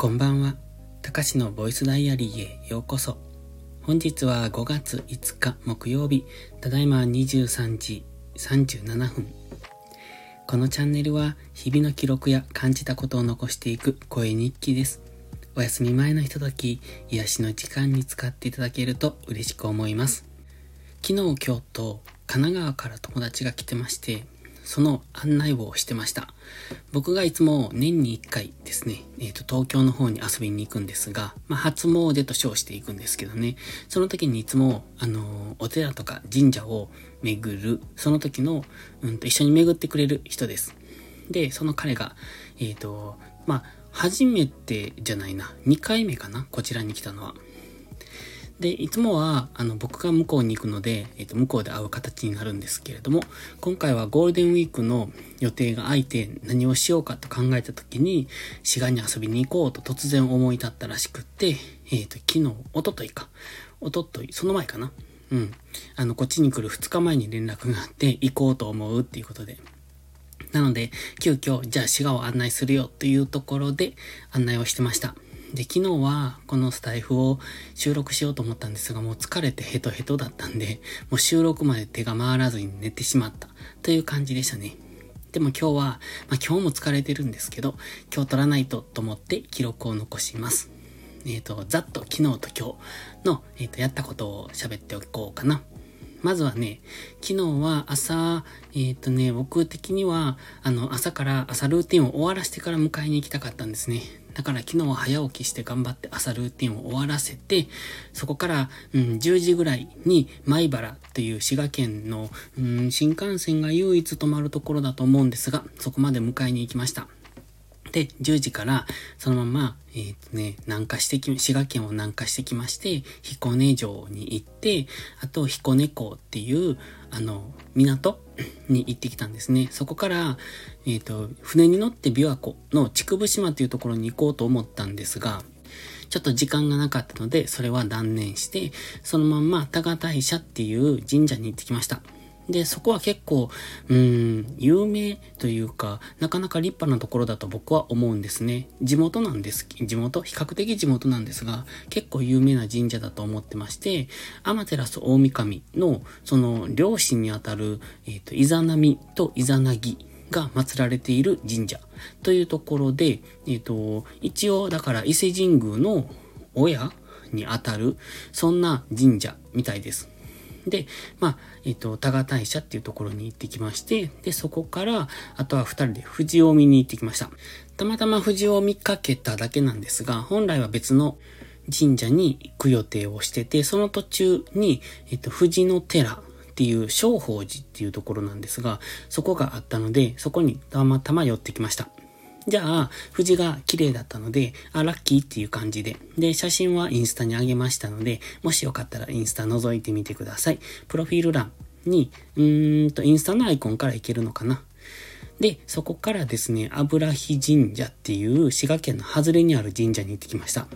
こんばんは。たかしのボイスダイアリーへようこそ。本日は5月5日木曜日、ただいま23時37分。このチャンネルは日々の記録や感じたことを残していく声日記です。お休み前のひととき、癒しの時間に使っていただけると嬉しく思います。昨日、今日と神奈川から友達が来てまして、その案内をしてました。僕がいつも年に1回ですね、えっ、ー、と、東京の方に遊びに行くんですが、まあ、初詣と称していくんですけどね、その時にいつも、あの、お寺とか神社を巡る、その時の、うんと、一緒に巡ってくれる人です。で、その彼が、えっ、ー、と、まあ、初めてじゃないな、2回目かな、こちらに来たのは。で、いつもは、あの、僕が向こうに行くので、えっ、と、向こうで会う形になるんですけれども、今回はゴールデンウィークの予定が空いて何をしようかと考えた時に、滋賀に遊びに行こうと突然思い立ったらしくって、えっ、と、昨日、おとといか。おととい、その前かな。うん。あの、こっちに来る2日前に連絡があって、行こうと思うっていうことで。なので、急遽、じゃあ滋賀を案内するよというところで案内をしてました。で、昨日はこのスタイフを収録しようと思ったんですが、もう疲れてヘトヘトだったんで、もう収録まで手が回らずに寝てしまったという感じでしたね。でも今日は、まあ今日も疲れてるんですけど、今日撮らないとと思って記録を残します。えっ、ー、と、ざっと昨日と今日の、えっ、ー、と、やったことを喋っておこうかな。まずはね、昨日は朝、えっ、ー、とね、僕的には、あの、朝から朝ルーティンを終わらせてから迎えに行きたかったんですね。だから昨日は早起きして頑張って朝ルーティンを終わらせて、そこから、うん、10時ぐらいに米原っていう滋賀県の、うん、新幹線が唯一止まるところだと思うんですが、そこまで迎えに行きました。で、10時からそのまま、えっ、とね、南下してき、滋賀県を南下してきまして、彦根城に行って、あと彦根港っていう、あの、港に行ってきたんですね。そこから、えっ、ー、と、船に乗って琵琶湖の竹生島というところに行こうと思ったんですが、ちょっと時間がなかったので、それは断念して、そのまんま多賀大社っていう神社に行ってきました。で、そこは結構、うん、有名というか、なかなか立派なところだと僕は思うんですね。地元なんです。地元比較的地元なんですが、結構有名な神社だと思ってまして、アマテラス大神の、その、両親にあたる、えっ、ー、と、イザナミとイザナギが祀られている神社というところで、えっ、ー、と、一応、だから伊勢神宮の親にあたる、そんな神社みたいです。で、まあ、えっ、ー、と、多賀大社っていうところに行ってきまして、で、そこから、あとは二人で富士を見に行ってきました。たまたま富士を見かけただけなんですが、本来は別の神社に行く予定をしてて、その途中に、えっ、ー、と、富士の寺っていう正法寺っていうところなんですが、そこがあったので、そこにたまたま寄ってきました。じゃあ、富士が綺麗だったので、あ、ラッキーっていう感じで。で、写真はインスタにあげましたので、もしよかったらインスタ覗いてみてください。プロフィール欄に、うーんと、インスタのアイコンからいけるのかな。で、そこからですね、油火神社っていう滋賀県の外れにある神社に行ってきました。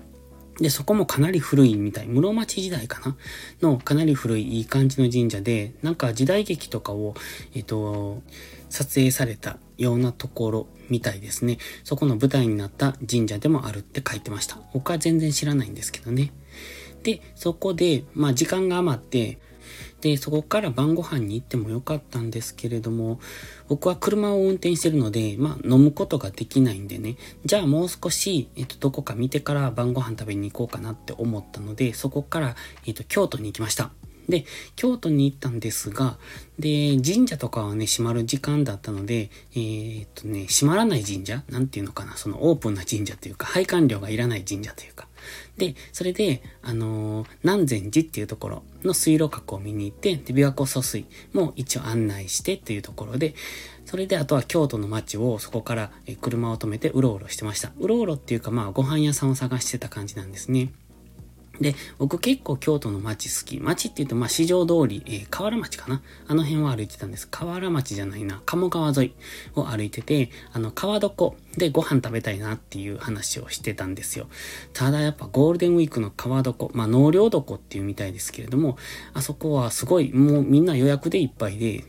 で、そこもかなり古いみたい。室町時代かな？のかなり古いいい感じの神社で、なんか時代劇とかを、えっと、撮影されたようなところみたいですね。そこの舞台になった神社でもあるって書いてました。他は全然知らないんですけどね。で、そこで、まあ時間が余って、そこから晩ご飯に行ってもよかったんですけれども、僕は車を運転してるので、まあ飲むことができないんでね、じゃあもう少し、えっと、どこか見てから晩ご飯食べに行こうかなって思ったので、そこから、えっと、京都に行きました。で、京都に行ったんですが、で、神社とかはね、閉まる時間だったので、えー、っとね、閉まらない神社？なんていうのかな？そのオープンな神社というか、配管料がいらない神社というか。で、それで、あのー、南禅寺っていうところの水路閣を見に行って、で、琵琶湖疎水も一応案内してっていうところで、それであとは京都の街をそこから車を止めてうろうろしてました。うろうろっていうかまあご飯屋さんを探してた感じなんですね。で、僕結構京都の街好き。街って言うと、まあ、市場通り、えー、河原町かなあの辺を歩いてたんです。河原町じゃないな、鴨川沿いを歩いてて、あの、川床でご飯食べたいなっていう話をしてたんですよ。ただやっぱゴールデンウィークの川床、まあ、農業床っていうみたいですけれども、あそこはすごい、もうみんな予約でいっぱいで、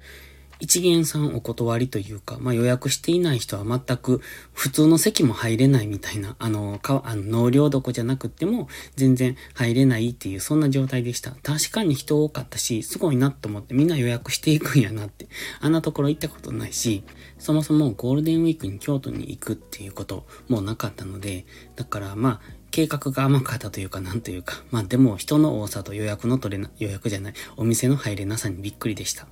一元さんお断りというか、まあ、予約していない人は全く普通の席も入れないみたいな、あの、かあの納涼床じゃなくっても全然入れないっていうそんな状態でした。確かに人多かったし、すごいなと思ってみんな予約していくんやなって。あんなところ行ったことないし、そもそもゴールデンウィークに京都に行くっていうこともなかったので、だからまあ、計画が甘かったというか、なんというか、まあでも人の多さと予約の取れな、予約じゃない、お店の入れなさにびっくりでした。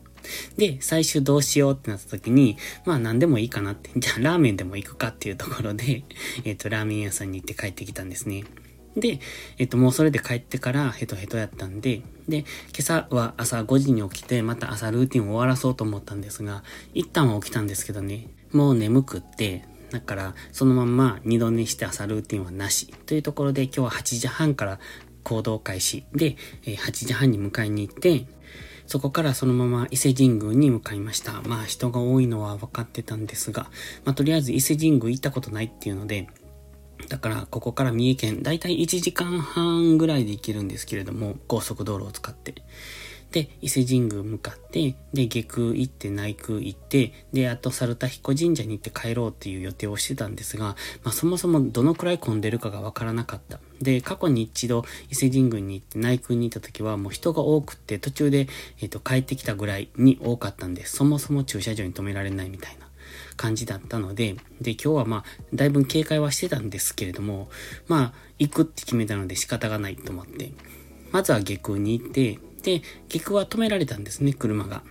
で、最終どうしようってなった時に、まあ何でもいいかなって、じゃあラーメンでも行くかっていうところで、えっ、ー、と、ラーメン屋さんに行って帰ってきたんですね。で、えっと、もうそれで帰ってからヘトヘトやったんで、で、今朝は朝5時に起きて、また朝ルーティンを終わらそうと思ったんですが、一旦は起きたんですけどね、もう眠くって、だから、そのまんま二度寝して朝ルーティンはなし。というところで今日は8時半から行動開始で、8時半に迎えに行って、そこからそのまま伊勢神宮に向かいました。まあ人が多いのは分かってたんですが、まあとりあえず伊勢神宮行ったことないっていうので、だからここから三重県、だいたい1時間半ぐらいで行けるんですけれども、高速道路を使って。で、伊勢神宮向かって、で、下空行って内空行って、で、あと猿田彦神社に行って帰ろうっていう予定をしてたんですが、まあそもそもどのくらい混んでるかがわからなかった。で、過去に一度伊勢神宮に行って内空に行った時はもう人が多くって途中で、えっ、ー、と、帰ってきたぐらいに多かったんで、そもそも駐車場に止められないみたいな。感じだったので、で、今日はまあ、だいぶ警戒はしてたんですけれども、まあ、行くって決めたので仕方がないと思って、まずは下空に行って、で、結局は止められたんですね、車が。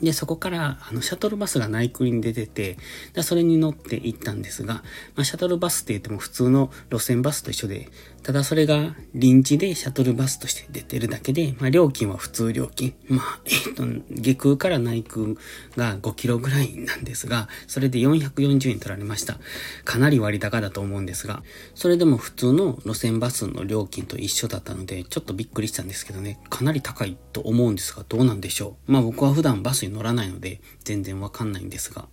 で、そこから、あの、シャトルバスが内空に出てて、でそれに乗って行ったんですが、まあ、シャトルバスって言っても普通の路線バスと一緒で、ただそれが臨時でシャトルバスとして出てるだけで、まあ、料金は普通料金。まあ、えっと、下空から内空が5キロぐらいなんですが、それで440円取られました。かなり割高だと思うんですが、それでも普通の路線バスの料金と一緒だったので、ちょっとびっくりしたんですけどね、かなり高いと思うんですが、どうなんでしょう。まあ僕は普段バスに乗らないので、全然わかんないんですが。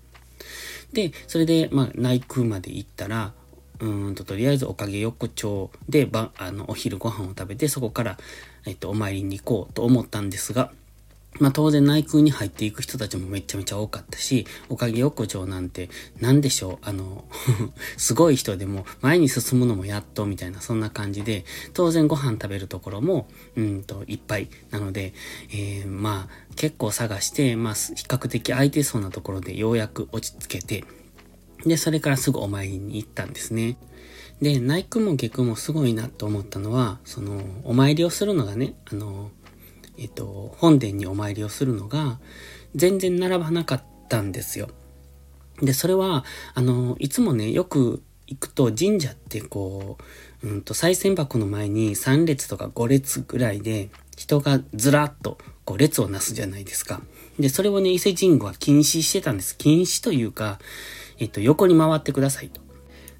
で、それで、まあ、内空まで行ったら、うんと、とりあえずおかげ横丁で、ば、あの、お昼ご飯を食べて、そこから、えっと、お参りに行こうと思ったんですが、まあ当然内空に入っていく人たちもめちゃめちゃ多かったし、おかげ横丁なんて、なんでしょう、あの すごい人でも前に進むのもやっとみたいなそんな感じで、当然ご飯食べるところも、うんと、いっぱい。なので、えー、まあ結構探して、まあ比較的空いてそうなところでようやく落ち着けて、で、それからすぐお参りに行ったんですね。で、内空も下空もすごいなと思ったのは、その、お参りをするのがね、あの、えっと、本殿にお参りをするのが、全然並ばなかったんですよ。で、それは、あの、いつもね、よく行くと神社ってこう、うんと、再銭箱の前に3列とか5列ぐらいで、人がずらっと、こう、列をなすじゃないですか。で、それをね、伊勢神宮は禁止してたんです。禁止というか、えっと、横に回ってくださいと。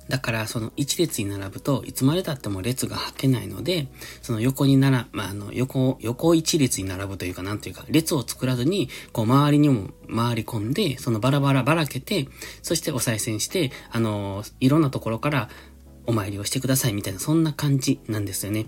だから、その一列に並ぶと、いつまで経っても列が吐けないので、その横になら、まあ、あの、横、横一列に並ぶというか、なんというか、列を作らずに、こう、周りにも回り込んで、そのバラバラばらけて、そしてお賽銭して、あの、いろんなところからお参りをしてくださいみたいな、そんな感じなんですよね。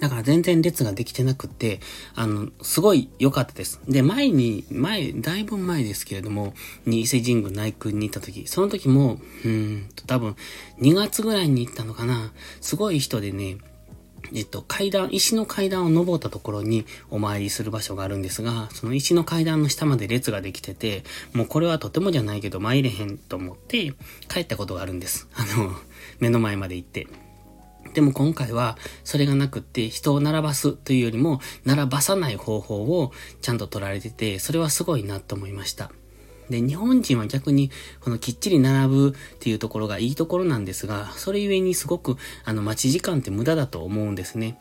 だから全然列ができてなくて、あの、すごい良かったです。で、前に、前、だいぶ前ですけれども、に伊勢神宮内宮に行った時、その時も、うんと、多分、2月ぐらいに行ったのかな。すごい人でね、えっと、階段、石の階段を登ったところにお参りする場所があるんですが、その石の階段の下まで列ができてて、もうこれはとてもじゃないけど参れへんと思って帰ったことがあるんです。あの、目の前まで行って。でも今回はそれがなくって人を並ばすというよりも並ばさない方法をちゃんと取られてて、それはすごいなと思いました。で、日本人は逆に、このきっちり並ぶっていうところがいいところなんですが、それゆえにすごく、あの、待ち時間って無駄だと思うんですね。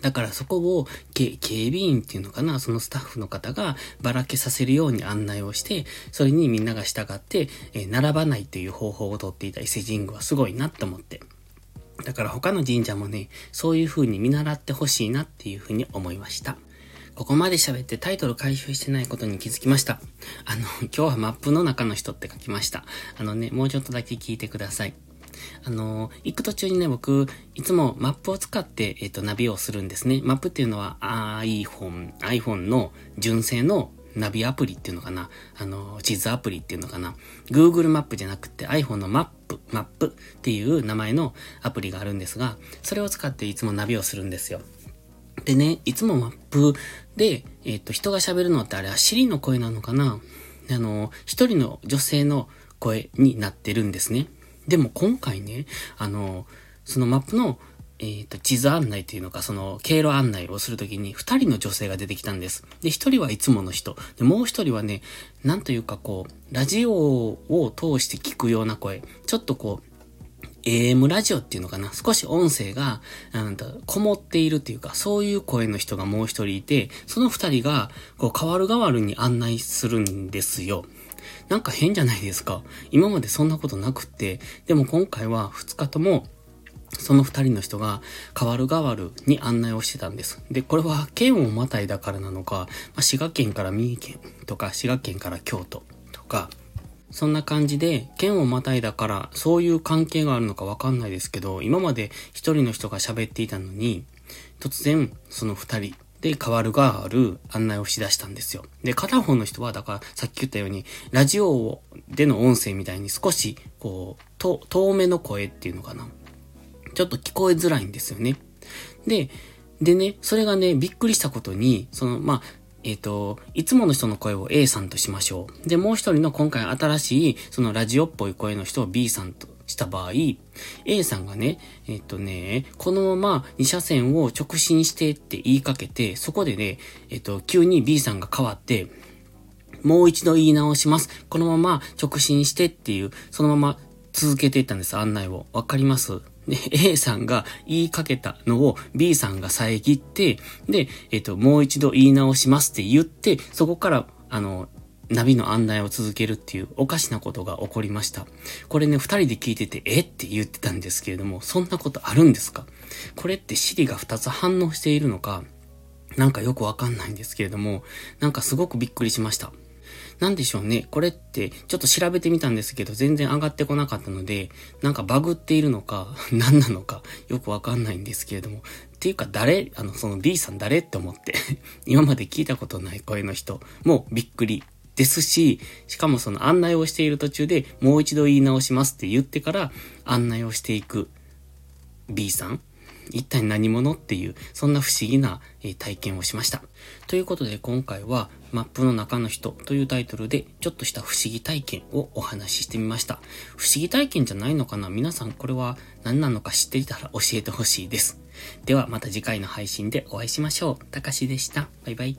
だからそこを警備員っていうのかな、そのスタッフの方がばらけさせるように案内をして、それにみんなが従って、え、並ばないっていう方法をとっていた伊勢神宮はすごいなと思って。だから他の神社もね、そういう風に見習ってほしいなっていう風に思いました。ここまで喋ってタイトル回収してないことに気づきました。あの、今日はマップの中の人って書きました。あのね、もうちょっとだけ聞いてください。あの、行く途中にね、僕、いつもマップを使って、えっ、と、ナビをするんですね。マップっていうのは iPhone、iPhone の純正のナビアプリっていうのかな？あの、地図アプリっていうのかな ?Google マップじゃなくて iPhone のマップ、マップっていう名前のアプリがあるんですが、それを使っていつもナビをするんですよ。でね、いつもマップで、えっ、ー、と、人が喋るのってあれはシリの声なのかな？あの、一人の女性の声になってるんですね。でも今回ね、あの、そのマップのえっ、ー、と、地図案内っていうのか、その、経路案内をするときに、二人の女性が出てきたんです。で、一人はいつもの人。で、もう一人はね、なんというかこう、ラジオを通して聞くような声。ちょっとこう、AM ラジオっていうのかな少し音声が、なんこもっているっていうか、そういう声の人がもう一人いて、その二人が、こう、変わる変わるに案内するんですよ。なんか変じゃないですか。今までそんなことなくって、でも今回は二日とも、その二人の人が、変わる変わるに案内をしてたんです。で、これは県をまたいだからなのか、まあ、滋賀県から三重県とか、滋賀県から京都とか、そんな感じで、県をまたいだから、そういう関係があるのかわかんないですけど、今まで一人の人が喋っていたのに、突然、その二人で変わるがある案内をしだしたんですよ。で、片方の人は、だから、さっき言ったように、ラジオでの音声みたいに少し、こう、と、遠めの声っていうのかな。ちょっと聞こえづらいんですよね。で、でね、それがね、びっくりしたことに、その、まあ、えっ、ー、と、いつもの人の声を A さんとしましょう。で、もう一人の今回新しい、そのラジオっぽい声の人を B さんとした場合、A さんがね、えっ、ー、とね、このまま2車線を直進してって言いかけて、そこでね、えっ、ー、と、急に B さんが変わって、もう一度言い直します。このまま直進してっていう、そのまま続けていったんです、案内を。わかります？で、A さんが言いかけたのを B さんが遮って、で、えっ、と、もう一度言い直しますって言って、そこから、あの、ナビの案内を続けるっていうおかしなことが起こりました。これね、二人で聞いてて、えって言ってたんですけれども、そんなことあるんですか？これってシリが二つ反応しているのか、なんかよくわかんないんですけれども、なんかすごくびっくりしました。なんでしょうね。これって、ちょっと調べてみたんですけど、全然上がってこなかったので、なんかバグっているのか、何なのか、よくわかんないんですけれども。っていうか、誰、あの、その B さん誰って思って 今まで聞いたことない声の人もびっくりですし、しかもその案内をしている途中でもう一度言い直しますって言ってから案内をしていく B さん一体何者っていう、そんな不思議な、え体験をしました。ということで今回は、マップの中の人というタイトルで、ちょっとした不思議体験をお話ししてみました。不思議体験じゃないのかな？皆さんこれは何なのか知っていたら教えてほしいです。ではまた次回の配信でお会いしましょう。たかしでした。バイバイ。